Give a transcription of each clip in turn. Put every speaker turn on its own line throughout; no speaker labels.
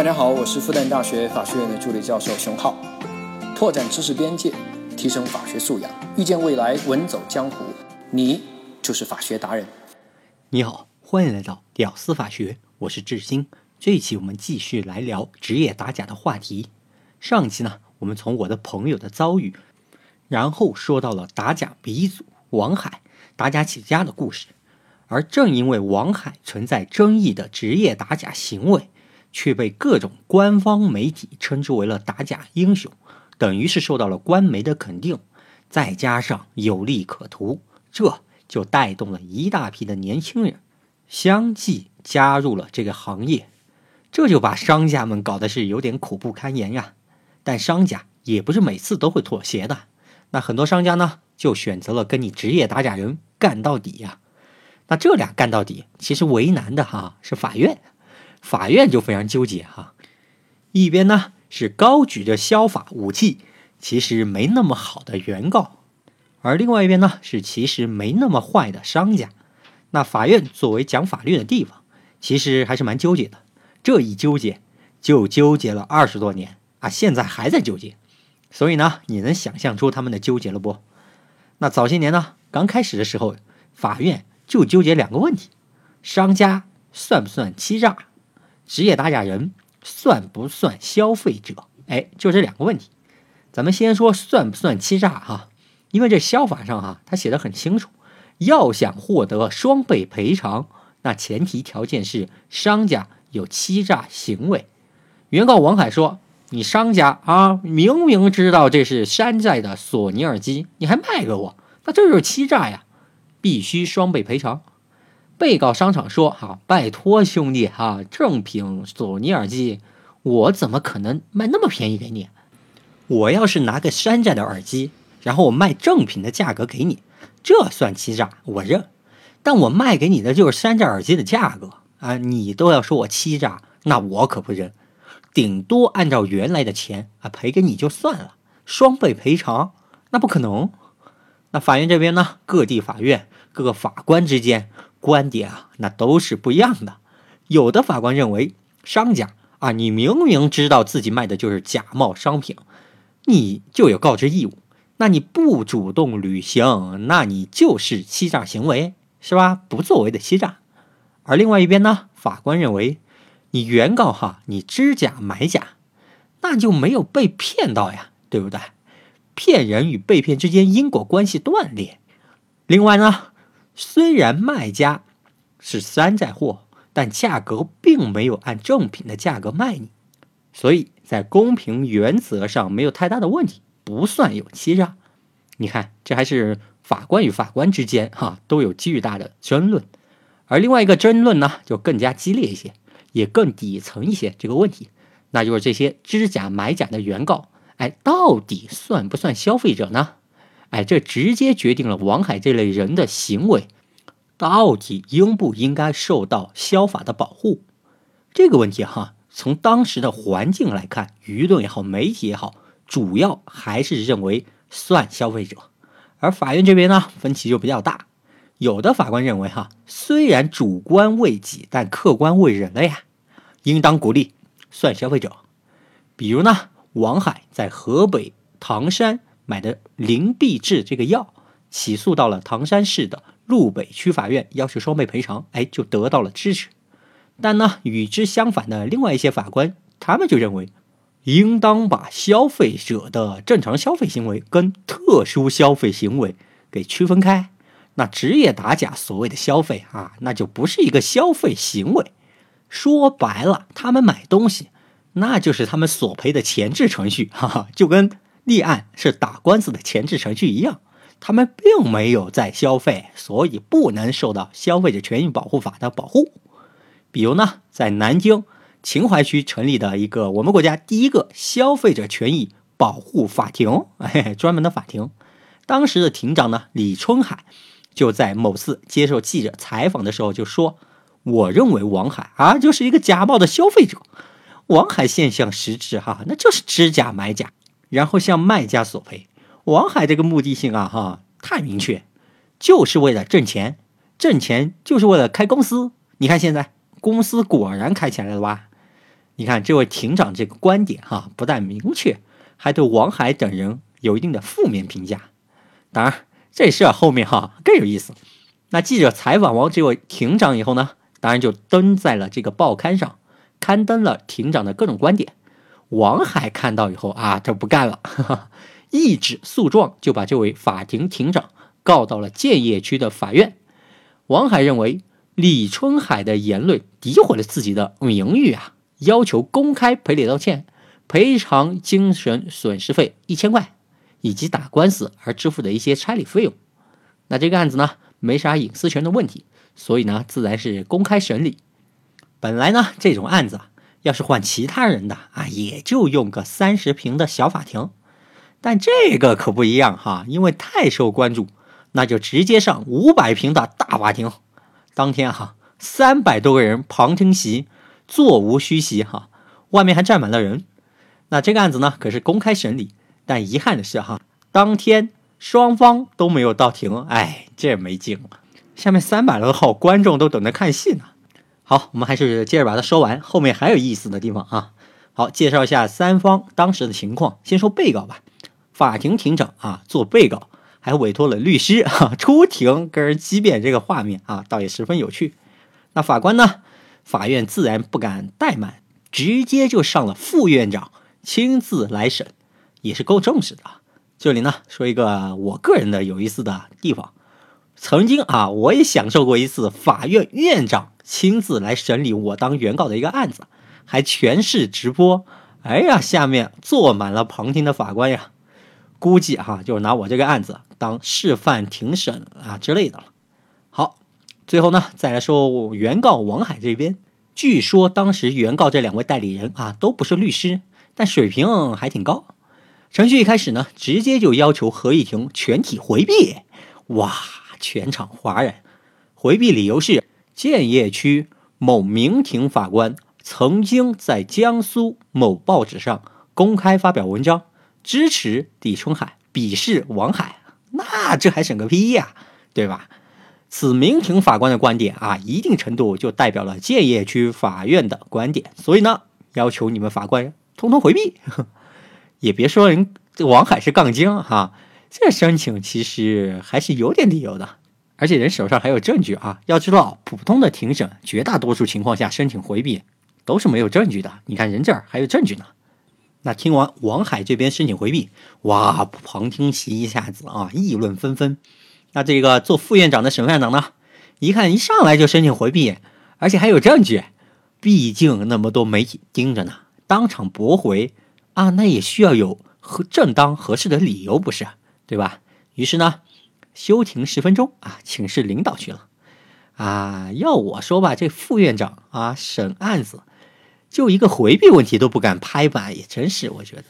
大家好，我是复旦大学法学院的助理教授熊浩，拓展知识边界，提升法学素养，遇见未来，稳走江湖。你就是法学达人。
你好，欢迎来到屌丝法学，我是志新。这一期我们继续来聊职业打假的话题。上期呢，我们从我的朋友的遭遇，然后说到了打假鼻祖王海打假起家的故事。而正因为王海存在争议的职业打假行为，却被各种官方媒体称之为了打假英雄，等于是受到了官媒的肯定，再加上有利可图，这就带动了一大批的年轻人相继加入了这个行业，这就把商家们搞得是有点苦不堪言呀。但商家也不是每次都会妥协的，那很多商家呢就选择了跟你职业打假人干到底呀。那这俩干到底，其实为难的哈是法院。法院就非常纠结哈，一边呢是高举着消法武器，其实没那么好的原告，而另外一边呢是其实没那么坏的商家。那法院作为讲法律的地方，其实还是蛮纠结的。这一纠结就纠结了二十多年啊，现在还在纠结。所以呢，你能想象出他们的纠结了不？那早些年呢，刚开始的时候，法院就纠结两个问题：商家算不算欺诈？职业打假人算不算消费者？哎，就这两个问题。咱们先说算不算欺诈哈，因为这消法上哈，他写的很清楚，要想获得双倍赔偿，那前提条件是商家有欺诈行为。原告王海说：“你商家啊，明明知道这是山寨的索尼耳机，你还卖给我，那这就是欺诈呀，必须双倍赔偿。”被告商场说：“哈，拜托兄弟哈，正品索尼耳机，我怎么可能卖那么便宜给你？我要是拿个山寨的耳机，然后我卖正品的价格给你，这算欺诈，我认。但我卖给你的就是山寨耳机的价格啊，你都要说我欺诈，那我可不认。顶多按照原来的钱啊赔给你就算了，双倍赔偿那不可能。那法院这边呢，各地法院各个法官之间。”观点啊，那都是不一样的。有的法官认为，商家啊，你明明知道自己卖的就是假冒商品，你就有告知义务。那你不主动履行，那你就是欺诈行为，是吧？不作为的欺诈。而另外一边呢，法官认为，你原告哈，你知假买假，那就没有被骗到呀，对不对？骗人与被骗之间因果关系断裂。另外呢？虽然卖家是山寨货，但价格并没有按正品的价格卖你，所以在公平原则上没有太大的问题，不算有欺诈。你看，这还是法官与法官之间哈都有巨大的争论，而另外一个争论呢就更加激烈一些，也更底层一些这个问题，那就是这些知假买假的原告，哎，到底算不算消费者呢？哎，这直接决定了王海这类人的行为到底应不应该受到消法的保护这个问题哈。从当时的环境来看，舆论也好，媒体也好，主要还是认为算消费者。而法院这边呢，分歧就比较大。有的法官认为哈，虽然主观为己，但客观为人了呀，应当鼓励算消费者。比如呢，王海在河北唐山。买的灵璧治这个药，起诉到了唐山市的路北区法院，要求双倍赔偿，哎，就得到了支持。但呢，与之相反的另外一些法官，他们就认为，应当把消费者的正常消费行为跟特殊消费行为给区分开。那职业打假所谓的消费啊，那就不是一个消费行为。说白了，他们买东西，那就是他们索赔的前置程序，哈哈，就跟。立案是打官司的前置程序一样，他们并没有在消费，所以不能受到消费者权益保护法的保护。比如呢，在南京秦淮区成立的一个我们国家第一个消费者权益保护法庭，哎，专门的法庭。当时的庭长呢，李春海就在某次接受记者采访的时候就说：“我认为王海啊就是一个假冒的消费者。王海现象实质哈，那就是知假买假。”然后向卖家索赔，王海这个目的性啊，哈，太明确，就是为了挣钱，挣钱就是为了开公司。你看现在公司果然开起来了吧？你看这位庭长这个观点哈，不但明确，还对王海等人有一定的负面评价。当然，这事儿后面哈更有意思。那记者采访完这位庭长以后呢，当然就登在了这个报刊上，刊登了庭长的各种观点。王海看到以后啊，他不干了，一纸诉状就把这位法庭庭长告到了建邺区的法院。王海认为李春海的言论诋毁了自己的名誉啊。要求公开赔礼道歉，赔偿精神损失费一千块，以及打官司而支付的一些差旅费用。那这个案子呢，没啥隐私权的问题，所以呢，自然是公开审理。本来呢，这种案子啊，要是换其他人的啊，也就用个三十平的小法庭，但这个可不一样哈，因为太受关注，那就直接上五百平的大法庭。当天哈，三百多个人旁听席。座无虚席哈，外面还站满了人。那这个案子呢，可是公开审理，但遗憾的是哈，当天双方都没有到庭，哎，这没劲。下面三百多号观众都等着看戏呢。好，我们还是接着把它说完，后面还有意思的地方啊。好，介绍一下三方当时的情况。先说被告吧，法庭庭长啊做被告，还委托了律师啊出庭跟人激辩，这个画面啊倒也十分有趣。那法官呢？法院自然不敢怠慢，直接就上了副院长亲自来审，也是够正式的。这里呢，说一个我个人的有意思的地方。曾经啊，我也享受过一次法院院长亲自来审理我当原告的一个案子，还全市直播。哎呀，下面坐满了旁听的法官呀，估计哈就是拿我这个案子当示范庭审啊之类的了。好。最后呢，再来说原告王海这边，据说当时原告这两位代理人啊都不是律师，但水平还挺高。程序一开始呢，直接就要求合议庭全体回避，哇，全场哗然。回避理由是建邺区某民庭法官曾经在江苏某报纸上公开发表文章，支持李春海，鄙视王海。那这还审个屁呀，对吧？此民庭法官的观点啊，一定程度就代表了建邺区法院的观点，所以呢，要求你们法官通通回避。也别说人王海是杠精哈，这申请其实还是有点理由的，而且人手上还有证据啊。要知道，普通的庭审，绝大多数情况下申请回避都是没有证据的。你看人这儿还有证据呢。那听完王海这边申请回避，哇，旁听席一下子啊，议论纷纷。那这个做副院长的审判长呢，一看一上来就申请回避，而且还有证据，毕竟那么多媒体盯着呢，当场驳回啊，那也需要有合正当合适的理由，不是对吧？于是呢，休庭十分钟啊，请示领导去了。啊，要我说吧，这副院长啊，审案子就一个回避问题都不敢拍板，也真是我觉得。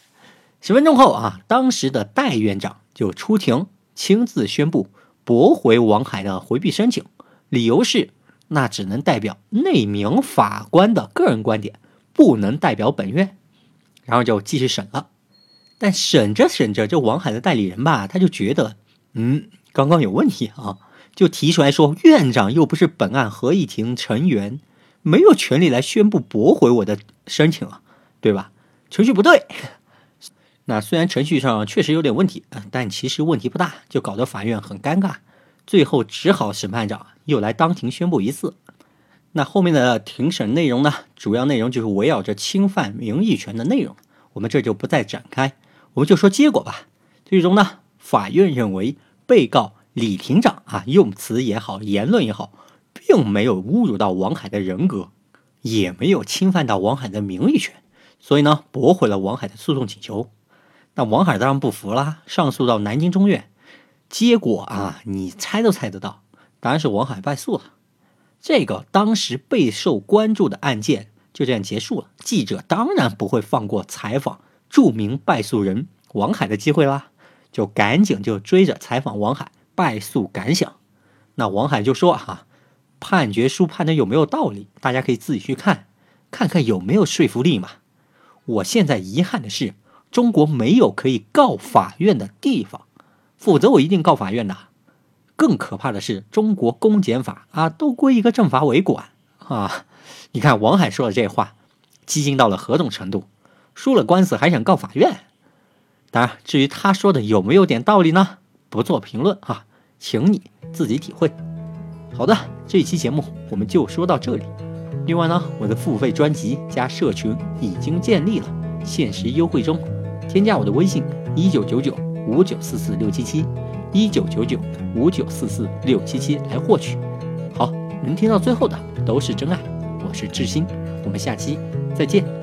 十分钟后啊，当时的代院长就出庭亲自宣布。驳回王海的回避申请，理由是那只能代表那名法官的个人观点，不能代表本院。然后就继续审了。但审着审着，这王海的代理人吧，他就觉得，嗯，刚刚有问题啊，就提出来说，院长又不是本案合议庭成员，没有权利来宣布驳回我的申请啊，对吧？程序不对。那虽然程序上确实有点问题，但其实问题不大，就搞得法院很尴尬。最后只好审判长又来当庭宣布一次。那后面的庭审内容呢？主要内容就是围绕着侵犯名誉权的内容，我们这就不再展开，我们就说结果吧。最终呢，法院认为被告李庭长啊，用词也好，言论也好，并没有侮辱到王海的人格，也没有侵犯到王海的名誉权，所以呢，驳回了王海的诉讼请求。那王海当然不服啦，上诉到南京中院，结果啊，你猜都猜得到，当然是王海败诉了。这个当时备受关注的案件就这样结束了。记者当然不会放过采访著名败诉人王海的机会啦，就赶紧就追着采访王海败诉感想。那王海就说：“哈，判决书判的有没有道理？大家可以自己去看，看看有没有说服力嘛。我现在遗憾的是。”中国没有可以告法院的地方，否则我一定告法院的。更可怕的是，中国公检法啊，都归一个政法委管啊。你看王海说的这话，
激进到了何种程度？输了官司还想告法院？当然，至于他说的有没有点道理呢？不做评论哈，请你自己体会。好的，这期节目我们就说到这里。另外呢，我的付费专辑加社群已经建立了，限时优惠中，添加我的微信一九九九五九四四六七七一九九九五九四四六七七来获取。好，能听到最后的都是真爱。我是志新，我们下期再见。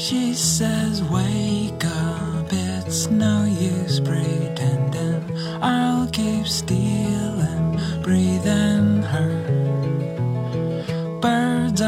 She says, Wake up, it's no use pretending. I'll keep stealing, breathing her. Birds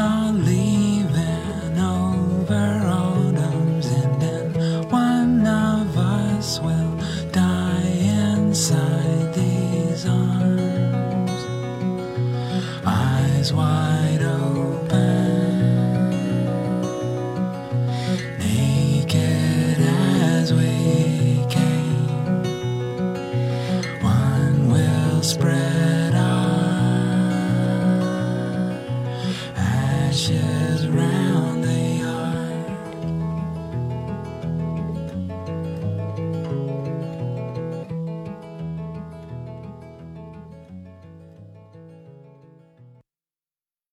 spread